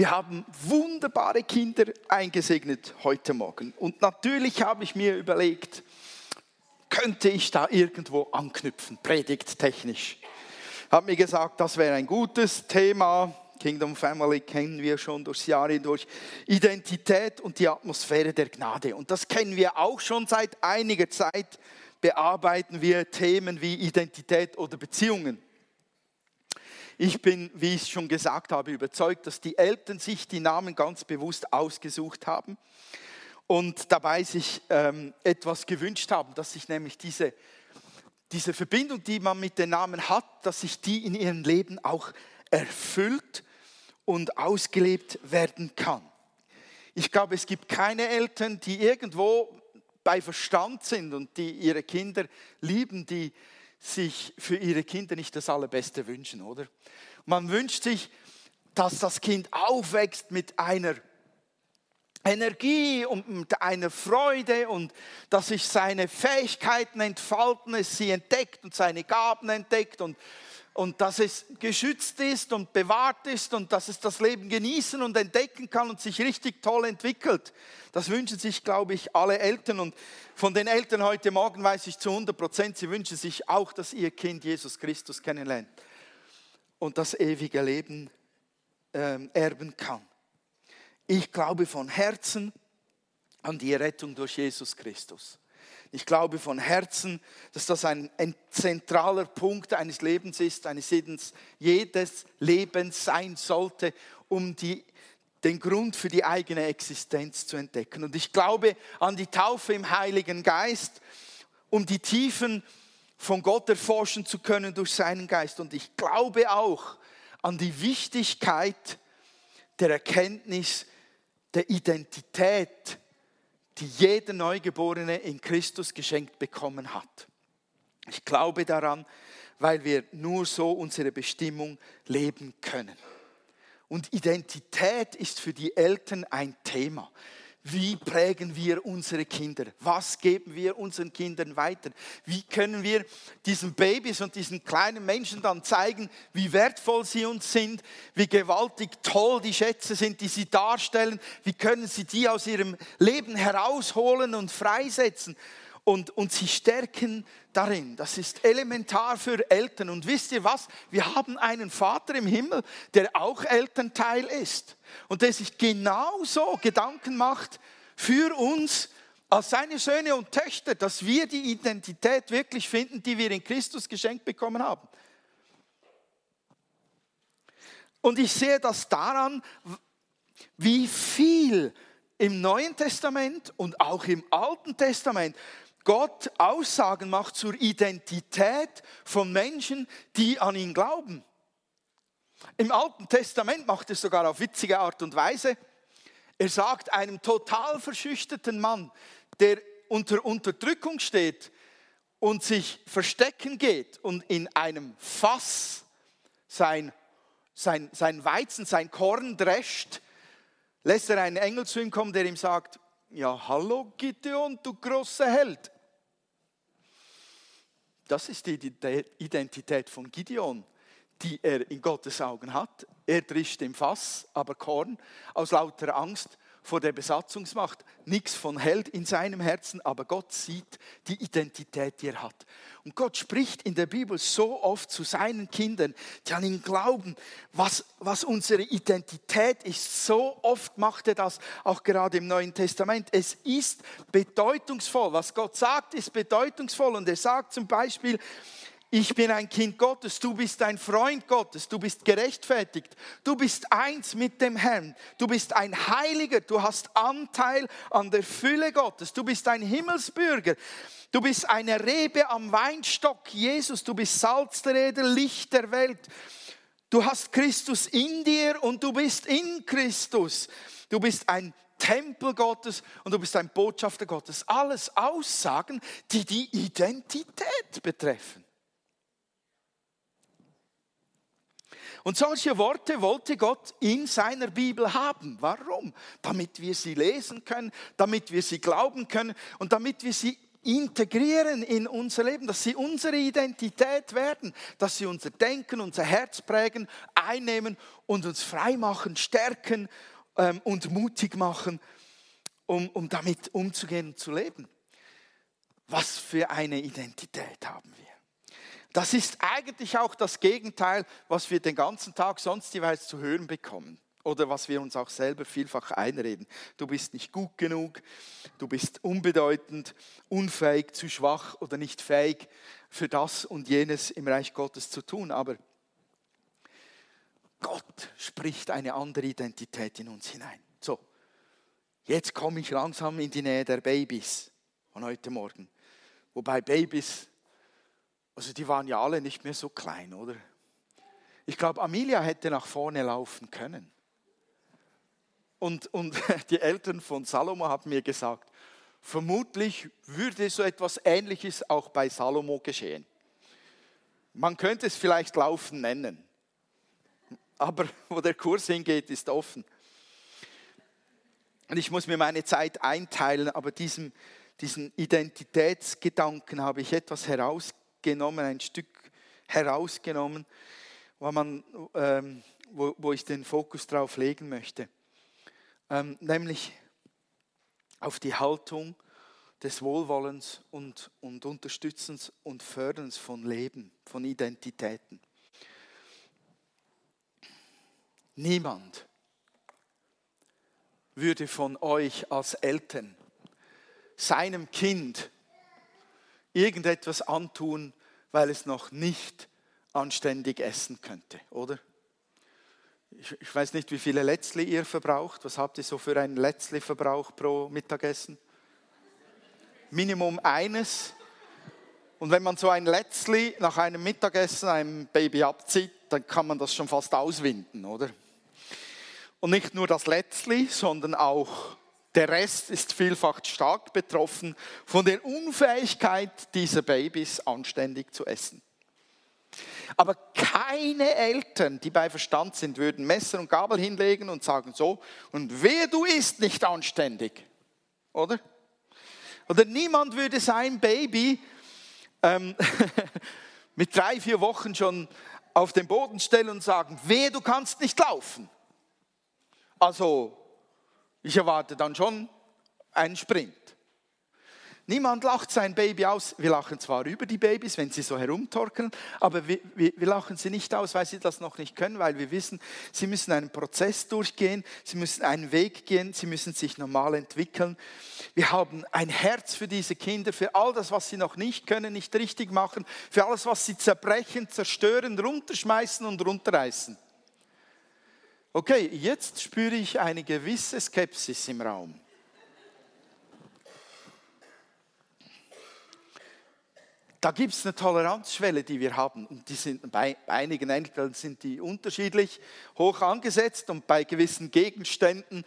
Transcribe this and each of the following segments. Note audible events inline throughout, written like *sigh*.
Wir haben wunderbare Kinder eingesegnet heute Morgen. Und natürlich habe ich mir überlegt, könnte ich da irgendwo anknüpfen, predigttechnisch. Habe mir gesagt, das wäre ein gutes Thema. Kingdom Family kennen wir schon durchs Jahr hindurch. Identität und die Atmosphäre der Gnade. Und das kennen wir auch schon seit einiger Zeit. Bearbeiten wir Themen wie Identität oder Beziehungen. Ich bin, wie ich schon gesagt habe, überzeugt, dass die Eltern sich die Namen ganz bewusst ausgesucht haben und dabei sich ähm, etwas gewünscht haben, dass sich nämlich diese, diese Verbindung, die man mit den Namen hat, dass sich die in ihrem Leben auch erfüllt und ausgelebt werden kann. Ich glaube, es gibt keine Eltern, die irgendwo bei Verstand sind und die ihre Kinder lieben, die sich für ihre Kinder nicht das Allerbeste wünschen, oder? Man wünscht sich, dass das Kind aufwächst mit einer Energie und mit einer Freude und dass sich seine Fähigkeiten entfalten, es sie entdeckt und seine Gaben entdeckt und, und dass es geschützt ist und bewahrt ist und dass es das Leben genießen und entdecken kann und sich richtig toll entwickelt. Das wünschen sich, glaube ich, alle Eltern und von den Eltern heute Morgen weiß ich zu 100 Prozent, sie wünschen sich auch, dass ihr Kind Jesus Christus kennenlernt und das ewige Leben ähm, erben kann. Ich glaube von Herzen an die Rettung durch Jesus Christus. Ich glaube von Herzen, dass das ein, ein zentraler Punkt eines Lebens ist, eines jedes, jedes Lebens sein sollte, um die, den Grund für die eigene Existenz zu entdecken. Und ich glaube an die Taufe im Heiligen Geist, um die Tiefen von Gott erforschen zu können durch seinen Geist. Und ich glaube auch an die Wichtigkeit der Erkenntnis der Identität, die jeder Neugeborene in Christus geschenkt bekommen hat. Ich glaube daran, weil wir nur so unsere Bestimmung leben können. Und Identität ist für die Eltern ein Thema. Wie prägen wir unsere Kinder? Was geben wir unseren Kindern weiter? Wie können wir diesen Babys und diesen kleinen Menschen dann zeigen, wie wertvoll sie uns sind, wie gewaltig toll die Schätze sind, die sie darstellen? Wie können sie die aus ihrem Leben herausholen und freisetzen? Und, und sie stärken darin. Das ist elementar für Eltern. Und wisst ihr was? Wir haben einen Vater im Himmel, der auch Elternteil ist und der sich genauso Gedanken macht für uns als seine Söhne und Töchter, dass wir die Identität wirklich finden, die wir in Christus geschenkt bekommen haben. Und ich sehe das daran, wie viel im Neuen Testament und auch im Alten Testament Gott Aussagen macht zur Identität von Menschen, die an ihn glauben. Im Alten Testament macht es sogar auf witzige Art und Weise. Er sagt einem total verschüchterten Mann, der unter Unterdrückung steht und sich verstecken geht und in einem Fass sein, sein, sein Weizen, sein Korn drescht, lässt er einen Engel zu ihm kommen, der ihm sagt, ja, hallo Gideon, du großer Held. Das ist die Identität von Gideon, die er in Gottes Augen hat. Er drischt im Fass, aber Korn aus lauter Angst vor der Besatzungsmacht, nichts von Held in seinem Herzen, aber Gott sieht die Identität, die er hat. Und Gott spricht in der Bibel so oft zu seinen Kindern, die an ihn glauben, was, was unsere Identität ist. So oft macht er das, auch gerade im Neuen Testament. Es ist bedeutungsvoll. Was Gott sagt, ist bedeutungsvoll. Und er sagt zum Beispiel, ich bin ein Kind Gottes, du bist ein Freund Gottes, du bist gerechtfertigt, du bist eins mit dem Herrn, du bist ein Heiliger, du hast Anteil an der Fülle Gottes, du bist ein Himmelsbürger, du bist eine Rebe am Weinstock, Jesus, du bist Salz der Erde, Licht der Welt, du hast Christus in dir und du bist in Christus, du bist ein Tempel Gottes und du bist ein Botschafter Gottes. Alles Aussagen, die die Identität betreffen. Und solche Worte wollte Gott in seiner Bibel haben. Warum? Damit wir sie lesen können, damit wir sie glauben können und damit wir sie integrieren in unser Leben, dass sie unsere Identität werden, dass sie unser Denken, unser Herz prägen, einnehmen und uns frei machen, stärken ähm, und mutig machen, um, um damit umzugehen und zu leben. Was für eine Identität haben wir? Das ist eigentlich auch das Gegenteil, was wir den ganzen Tag sonst jeweils zu hören bekommen. Oder was wir uns auch selber vielfach einreden. Du bist nicht gut genug, du bist unbedeutend, unfähig, zu schwach oder nicht fähig für das und jenes im Reich Gottes zu tun. Aber Gott spricht eine andere Identität in uns hinein. So, jetzt komme ich langsam in die Nähe der Babys von heute Morgen. Wobei Babys, also die waren ja alle nicht mehr so klein, oder? Ich glaube, Amelia hätte nach vorne laufen können. Und, und *laughs* die Eltern von Salomo haben mir gesagt, vermutlich würde so etwas Ähnliches auch bei Salomo geschehen. Man könnte es vielleicht Laufen nennen, aber wo der Kurs hingeht, ist offen. Und ich muss mir meine Zeit einteilen, aber diesem, diesen Identitätsgedanken habe ich etwas herausgenommen, ein Stück herausgenommen, wo, man, ähm, wo, wo ich den Fokus drauf legen möchte ähm, nämlich auf die Haltung des Wohlwollens und, und Unterstützens und Förderns von Leben, von Identitäten. Niemand würde von euch als Eltern seinem Kind irgendetwas antun, weil es noch nicht anständig essen könnte, oder? Ich, ich weiß nicht, wie viele Letzli ihr verbraucht. Was habt ihr so für einen Letzli-Verbrauch pro Mittagessen? Minimum eines. Und wenn man so ein Letzli nach einem Mittagessen einem Baby abzieht, dann kann man das schon fast auswinden, oder? Und nicht nur das Letzli, sondern auch der Rest ist vielfach stark betroffen von der Unfähigkeit dieser Babys anständig zu essen. Aber keine Eltern, die bei Verstand sind, würden Messer und Gabel hinlegen und sagen so, und wer du isst nicht anständig. Oder? Oder niemand würde sein Baby ähm, *laughs* mit drei, vier Wochen schon auf den Boden stellen und sagen, wer du kannst nicht laufen. Also, ich erwarte dann schon einen Sprint. Niemand lacht sein Baby aus. Wir lachen zwar über die Babys, wenn sie so herumtorkeln, aber wir, wir, wir, lachen sie nicht aus, weil sie das noch nicht können, weil wir wissen, sie müssen einen Prozess durchgehen, sie müssen einen Weg gehen, sie müssen sich normal entwickeln. Wir haben ein Herz für diese Kinder, für all das, was sie noch nicht können, nicht richtig machen, für alles, was sie zerbrechen, zerstören, runterschmeißen und runterreißen. Okay, jetzt spüre ich eine gewisse Skepsis im Raum. da gibt es eine Toleranzschwelle, die wir haben. Und die sind, bei einigen Eltern sind die unterschiedlich hoch angesetzt und bei gewissen Gegenständen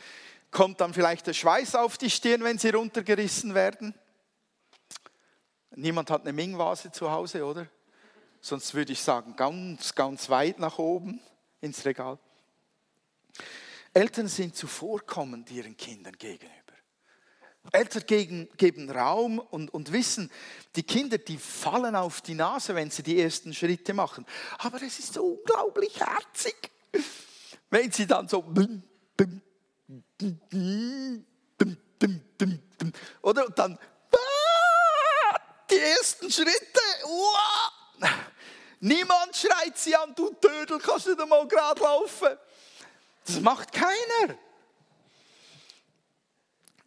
kommt dann vielleicht der Schweiß auf die Stirn, wenn sie runtergerissen werden. Niemand hat eine Ming-Vase zu Hause, oder? Sonst würde ich sagen, ganz, ganz weit nach oben ins Regal. Eltern sind zuvorkommend ihren Kindern gegenüber. Eltern geben, geben Raum und, und wissen, die Kinder, die fallen auf die Nase, wenn sie die ersten Schritte machen. Aber es ist so unglaublich herzig, wenn sie dann so oder dann die ersten Schritte. Niemand schreit sie an, du Tödel, kannst du mal gerade laufen. Das macht keiner.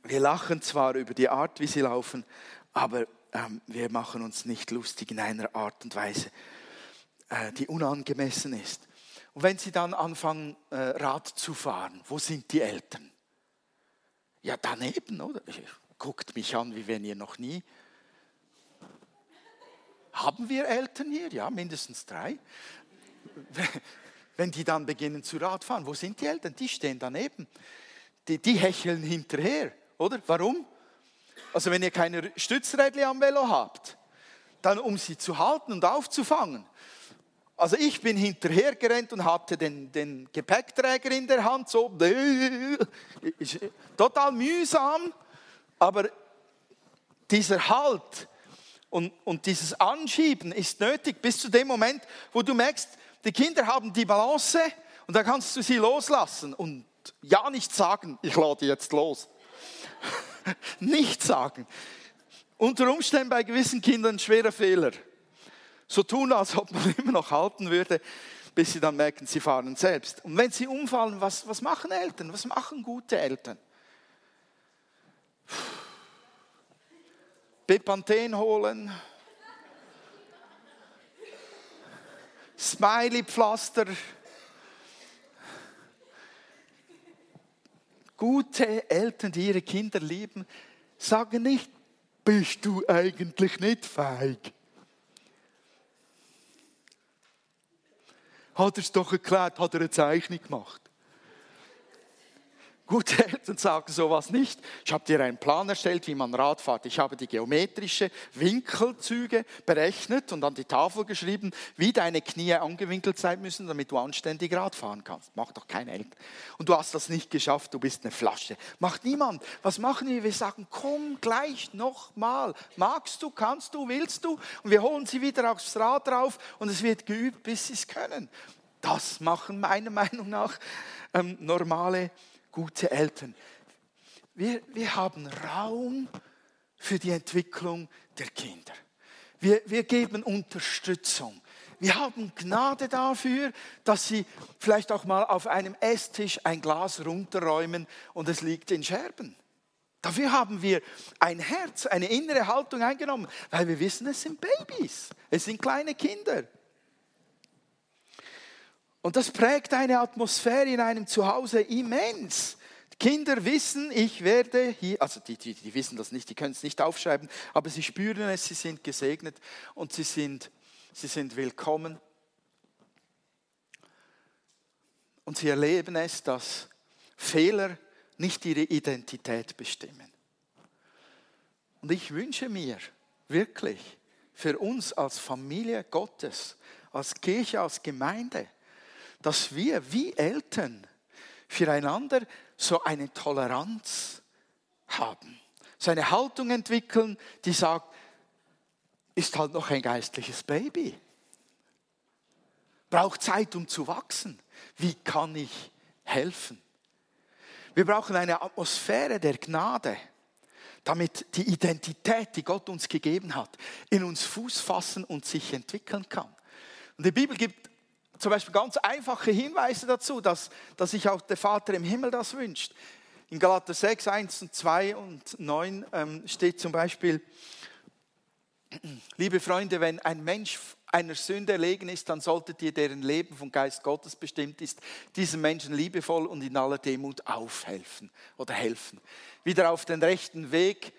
Wir lachen zwar über die Art, wie sie laufen, aber ähm, wir machen uns nicht lustig in einer Art und Weise, äh, die unangemessen ist. Und wenn sie dann anfangen, äh, Rad zu fahren, wo sind die Eltern? Ja, daneben, oder? Guckt mich an, wie wenn ihr noch nie. Haben wir Eltern hier? Ja, mindestens drei. Wenn die dann beginnen zu Radfahren, wo sind die Eltern? Die stehen daneben. Die, die hecheln hinterher. Oder? Warum? Also wenn ihr keine Stützrädchen am Velo habt, dann um sie zu halten und aufzufangen. Also ich bin hinterhergerannt und hatte den, den Gepäckträger in der Hand, so total mühsam, aber dieser Halt und, und dieses Anschieben ist nötig bis zu dem Moment, wo du merkst, die Kinder haben die Balance und dann kannst du sie loslassen und ja nicht sagen, ich lade jetzt los. *laughs* nicht sagen. Unter Umständen bei gewissen Kindern schwerer Fehler. So tun, als ob man *laughs* immer noch halten würde, bis sie dann merken, sie fahren selbst. Und wenn sie umfallen, was, was machen Eltern? Was machen gute Eltern? Bepanthen holen, Smiley-Pflaster, gute Eltern, die ihre Kinder lieben, sagen nicht, bist du eigentlich nicht feig? Hat er es doch erklärt, hat er eine Zeichnung gemacht. Gute Eltern sagen sowas nicht. Ich habe dir einen Plan erstellt, wie man Rad fährt. Ich habe die geometrische Winkelzüge berechnet und an die Tafel geschrieben, wie deine Knie angewinkelt sein müssen, damit du anständig Rad fahren kannst. Macht doch keine Eltern. Und du hast das nicht geschafft, du bist eine Flasche. Macht niemand. Was machen wir? Wir sagen, komm gleich nochmal. Magst du, kannst du, willst du? Und wir holen sie wieder aufs Rad drauf und es wird geübt, bis sie es können. Das machen meiner Meinung nach ähm, normale gute Eltern. Wir, wir haben Raum für die Entwicklung der Kinder. Wir, wir geben Unterstützung. Wir haben Gnade dafür, dass sie vielleicht auch mal auf einem Esstisch ein Glas runterräumen und es liegt in Scherben. Dafür haben wir ein Herz, eine innere Haltung eingenommen, weil wir wissen, es sind Babys, es sind kleine Kinder. Und das prägt eine Atmosphäre in einem Zuhause immens. Kinder wissen, ich werde hier, also die, die, die wissen das nicht, die können es nicht aufschreiben, aber sie spüren es, sie sind gesegnet und sie sind, sie sind willkommen. Und sie erleben es, dass Fehler nicht ihre Identität bestimmen. Und ich wünsche mir wirklich für uns als Familie Gottes, als Kirche, als Gemeinde, dass wir wie Eltern füreinander so eine Toleranz haben. So eine Haltung entwickeln, die sagt, ist halt noch ein geistliches Baby. Braucht Zeit, um zu wachsen. Wie kann ich helfen? Wir brauchen eine Atmosphäre der Gnade, damit die Identität, die Gott uns gegeben hat, in uns Fuß fassen und sich entwickeln kann. Und die Bibel gibt zum Beispiel ganz einfache Hinweise dazu, dass, dass sich auch der Vater im Himmel das wünscht. In Galater 6, 1 und 2 und 9 ähm, steht zum Beispiel, liebe Freunde, wenn ein Mensch einer Sünde erlegen ist, dann solltet ihr, deren Leben vom Geist Gottes bestimmt ist, diesem Menschen liebevoll und in aller Demut aufhelfen oder helfen. Wieder auf den rechten Weg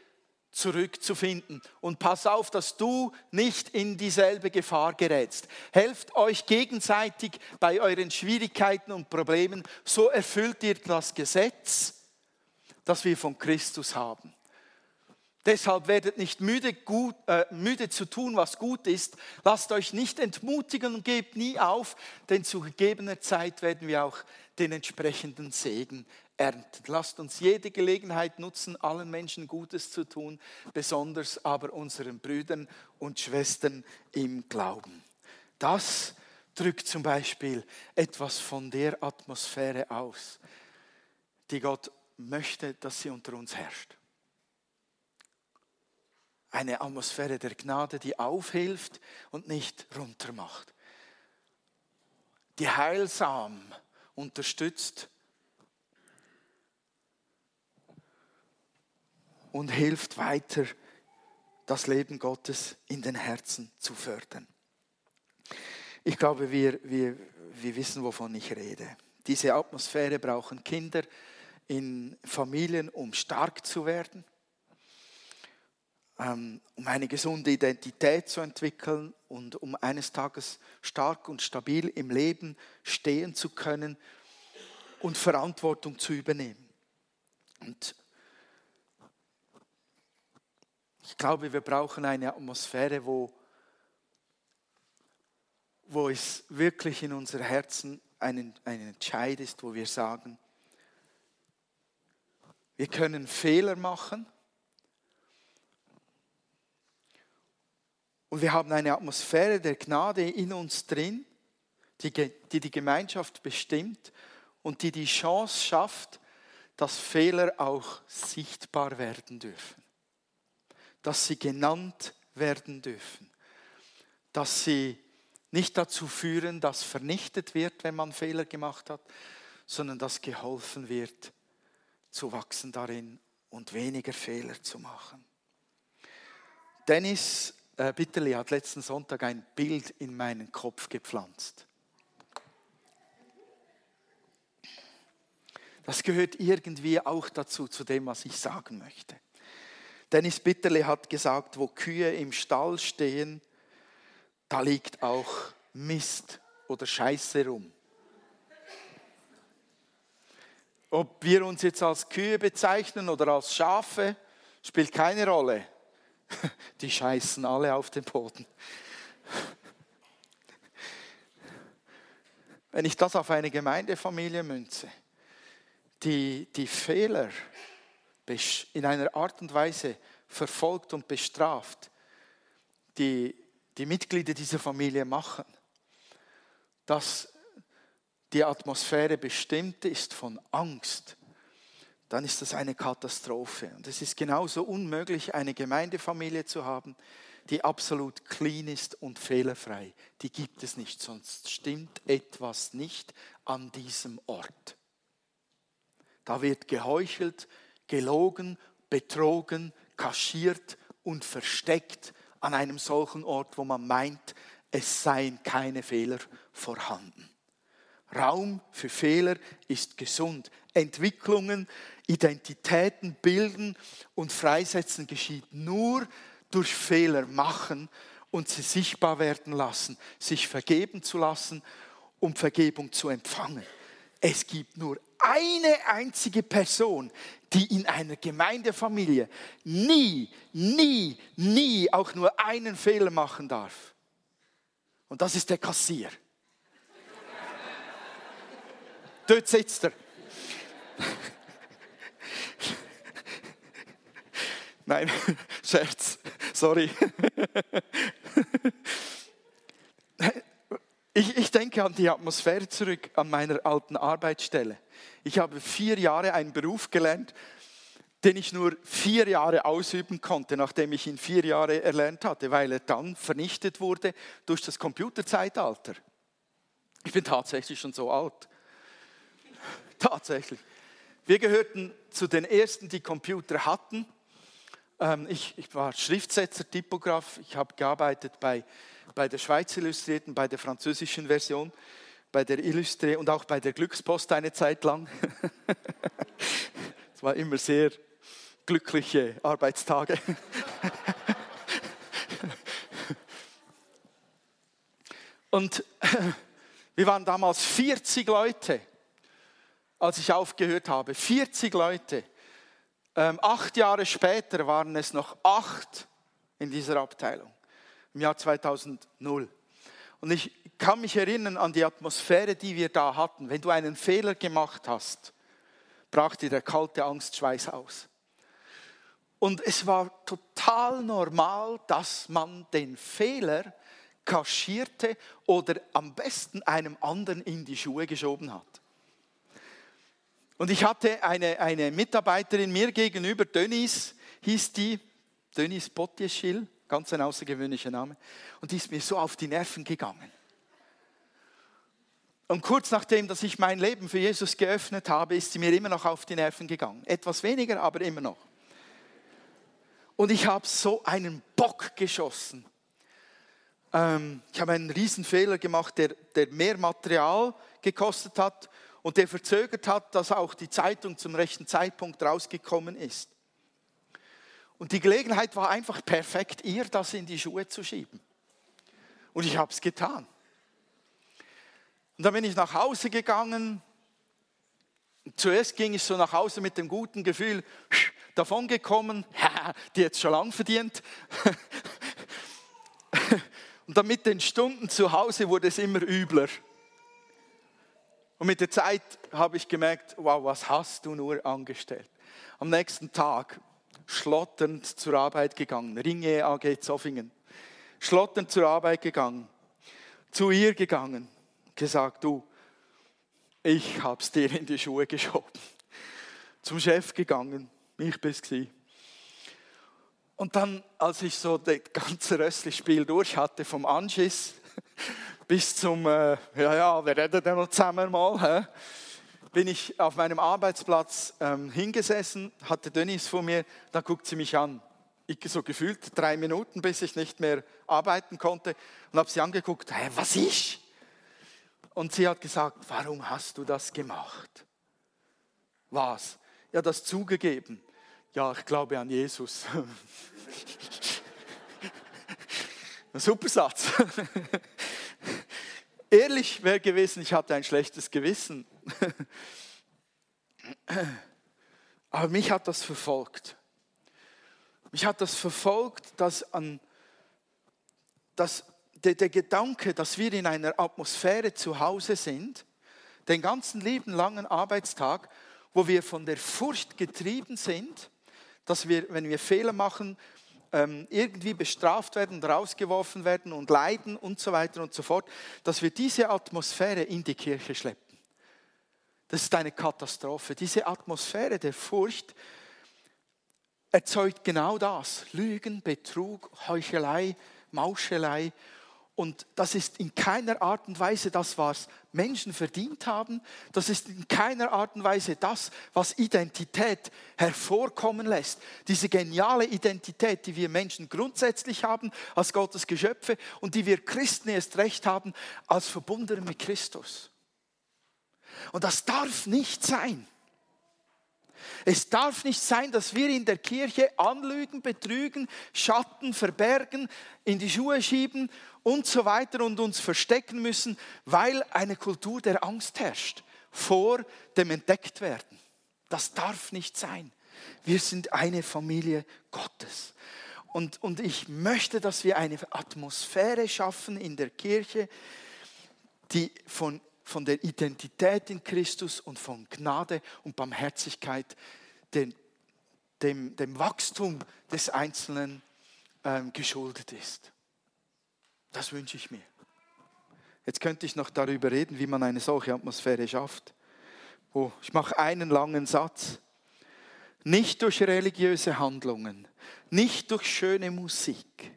zurückzufinden. Und pass auf, dass du nicht in dieselbe Gefahr gerätst. Helft euch gegenseitig bei euren Schwierigkeiten und Problemen. So erfüllt ihr das Gesetz, das wir von Christus haben. Deshalb werdet nicht müde, gut, äh, müde zu tun, was gut ist. Lasst euch nicht entmutigen und gebt nie auf, denn zu gegebener Zeit werden wir auch den entsprechenden Segen ernten. Lasst uns jede Gelegenheit nutzen, allen Menschen Gutes zu tun, besonders aber unseren Brüdern und Schwestern im Glauben. Das drückt zum Beispiel etwas von der Atmosphäre aus, die Gott möchte, dass sie unter uns herrscht. Eine Atmosphäre der Gnade, die aufhilft und nicht runtermacht. Die heilsam unterstützt und hilft weiter, das Leben Gottes in den Herzen zu fördern. Ich glaube, wir, wir, wir wissen, wovon ich rede. Diese Atmosphäre brauchen Kinder in Familien, um stark zu werden, ähm, um eine gesunde Identität zu entwickeln und um eines Tages stark und stabil im Leben stehen zu können und Verantwortung zu übernehmen. Und Ich glaube, wir brauchen eine Atmosphäre, wo, wo es wirklich in unser Herzen ein, ein Entscheid ist, wo wir sagen, wir können Fehler machen, Und wir haben eine Atmosphäre der Gnade in uns drin, die die, die Gemeinschaft bestimmt und die die Chance schafft, dass Fehler auch sichtbar werden dürfen, dass sie genannt werden dürfen, dass sie nicht dazu führen, dass vernichtet wird, wenn man Fehler gemacht hat, sondern dass geholfen wird, zu wachsen darin und weniger Fehler zu machen. Dennis äh, Bitterli hat letzten Sonntag ein Bild in meinen Kopf gepflanzt. Das gehört irgendwie auch dazu, zu dem, was ich sagen möchte. Dennis Bitterli hat gesagt, wo Kühe im Stall stehen, da liegt auch Mist oder Scheiße rum. Ob wir uns jetzt als Kühe bezeichnen oder als Schafe, spielt keine Rolle. *laughs* Die scheißen alle auf den Boden. Wenn ich das auf eine Gemeindefamilie münze, die die Fehler in einer Art und Weise verfolgt und bestraft, die die Mitglieder dieser Familie machen, dass die Atmosphäre bestimmt ist von Angst, dann ist das eine Katastrophe. Und es ist genauso unmöglich, eine Gemeindefamilie zu haben, die absolut clean ist und fehlerfrei. Die gibt es nicht, sonst stimmt etwas nicht an diesem Ort. Da wird geheuchelt, gelogen, betrogen, kaschiert und versteckt an einem solchen Ort, wo man meint, es seien keine Fehler vorhanden. Raum für Fehler ist gesund. Entwicklungen, Identitäten bilden und freisetzen geschieht nur durch Fehler machen und sie sichtbar werden lassen, sich vergeben zu lassen, um Vergebung zu empfangen. Es gibt nur eine einzige Person, die in einer Gemeindefamilie nie, nie, nie auch nur einen Fehler machen darf. Und das ist der Kassier. *laughs* Dort sitzt er. *laughs* Nein, *laughs* Scherz, sorry. Ich, ich, denke an die Atmosphäre zurück, an meiner alten Arbeitsstelle. Ich habe vier Jahre einen Beruf gelernt, den ich nur vier Jahre ausüben konnte, nachdem ich ihn vier Jahre erlernt hatte, weil er dann vernichtet wurde durch das Computerzeitalter. Ich bin tatsächlich schon so alt. Tatsächlich. Wir gehörten zu den ersten, die Computer hatten. Ähm, ich, ich war Schriftsetzer, Typograf. Ich habe gearbeitet bei, bei der Schweiz Illustrierten, bei der französischen Version, bei der Illustré und auch bei der Glückspost eine Zeit lang. *laughs* Es war immer sehr glückliche Arbeitstage. *laughs* Und *laughs* wir waren damals 40 Leute als ich aufgehört habe. 40 Leute. Ähm, acht Jahre später waren es noch acht in dieser Abteilung, im Jahr 2000. Und ich kann mich erinnern an die Atmosphäre, die wir da hatten. Wenn du einen Fehler gemacht hast, brach dir der kalte Angstschweiß aus. Und es war total normal, dass man den Fehler kaschierte oder am besten einem anderen in die Schuhe geschoben hat. Und ich hatte eine, eine Mitarbeiterin mir gegenüber, Dönis hieß die, Dönis Potjeschil, ganz ein außergewöhnlicher Name. Und die ist mir so auf die Nerven gegangen. Und kurz nachdem, dass ich mein Leben für Jesus geöffnet habe, ist sie mir immer noch auf die Nerven gegangen. Etwas weniger, aber immer noch. Und ich habe so einen Bock geschossen. Ähm, ich habe einen Riesenfehler gemacht, der, der mehr Material gekostet hat und der verzögert hat, dass auch die Zeitung zum rechten Zeitpunkt rausgekommen ist. Und die Gelegenheit war einfach perfekt, ihr das in die Schuhe zu schieben. Und ich habe es getan. Und dann bin ich nach Hause gegangen. Zuerst ging ich so nach Hause mit dem guten Gefühl, davongekommen, *laughs* die jetzt schon lang verdient. *laughs* Und dann mit den Stunden zu Hause wurde es immer übler. Und mit der Zeit habe ich gemerkt, wow, was hast du nur angestellt? Am nächsten Tag schlotternd zur Arbeit gegangen, Ringe AG Zoffingen. schlotternd zur Arbeit gegangen, zu ihr gegangen, gesagt, du, ich hab's dir in die Schuhe geschoben. Zum Chef gegangen, ich bin's gewesen. Und dann, als ich so das ganze röstliche Spiel durch hatte, vom Anschiss bis zum, äh, ja, ja, wir reden dann noch zusammen mal, hä? bin ich auf meinem Arbeitsplatz ähm, hingesessen, hatte Dennis vor mir, da guckt sie mich an. Ich so gefühlt drei Minuten, bis ich nicht mehr arbeiten konnte und habe sie angeguckt, hä, was ich? Und sie hat gesagt, warum hast du das gemacht? Was? Ja, das zugegeben. Ja, ich glaube an Jesus. Ein *laughs* super Satz. *laughs* Ehrlich wäre gewesen, ich hatte ein schlechtes Gewissen. *laughs* Aber mich hat das verfolgt. Mich hat das verfolgt, dass, an, dass der, der Gedanke, dass wir in einer Atmosphäre zu Hause sind, den ganzen lieben langen Arbeitstag, wo wir von der Furcht getrieben sind, dass wir, wenn wir Fehler machen, irgendwie bestraft werden, rausgeworfen werden und leiden und so weiter und so fort, dass wir diese Atmosphäre in die Kirche schleppen. Das ist eine Katastrophe. Diese Atmosphäre der Furcht erzeugt genau das. Lügen, Betrug, Heuchelei, Mauschelei und das ist in keiner Art und Weise das, was Menschen verdient haben. Das ist in keiner Art und Weise das, was Identität hervorkommen lässt. Diese geniale Identität, die wir Menschen grundsätzlich haben als Gottes Geschöpfe und die wir Christen erst recht haben als Verbundene mit Christus. Und das darf nicht sein. Es darf nicht sein, dass wir in der Kirche anlügen, betrügen, Schatten verbergen, in die Schuhe schieben und so weiter und uns verstecken müssen, weil eine Kultur der Angst herrscht vor dem Entdecktwerden. Das darf nicht sein. Wir sind eine Familie Gottes. Und, und ich möchte, dass wir eine Atmosphäre schaffen in der Kirche, die von von der Identität in Christus und von Gnade und Barmherzigkeit, dem, dem, dem Wachstum des Einzelnen ähm, geschuldet ist. Das wünsche ich mir. Jetzt könnte ich noch darüber reden, wie man eine solche Atmosphäre schafft. Oh, ich mache einen langen Satz. Nicht durch religiöse Handlungen, nicht durch schöne Musik,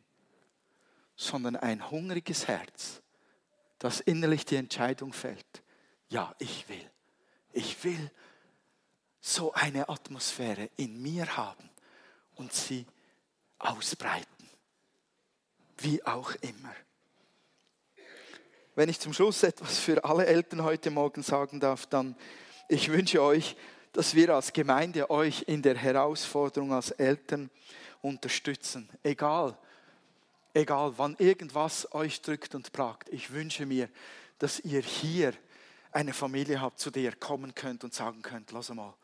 sondern ein hungriges Herz dass innerlich die Entscheidung fällt, ja, ich will. Ich will so eine Atmosphäre in mir haben und sie ausbreiten, wie auch immer. Wenn ich zum Schluss etwas für alle Eltern heute Morgen sagen darf, dann ich wünsche euch, dass wir als Gemeinde euch in der Herausforderung als Eltern unterstützen, egal egal wann irgendwas euch drückt und plagt, ich wünsche mir, dass ihr hier eine Familie habt, zu der ihr kommen könnt und sagen könnt, lass mal,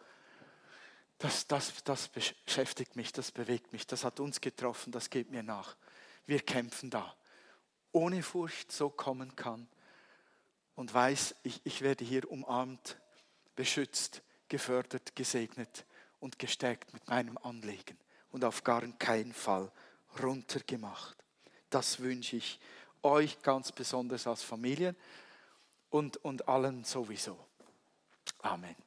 das, das, das beschäftigt mich, das bewegt mich, das hat uns getroffen, das geht mir nach. Wir kämpfen da. Ohne Furcht so kommen kann und weiß, ich, ich werde hier umarmt, beschützt, gefördert, gesegnet und gestärkt mit meinem Anliegen und auf gar keinen Fall runtergemacht. Das wünsche ich euch ganz besonders als Familien und, und allen sowieso. Amen.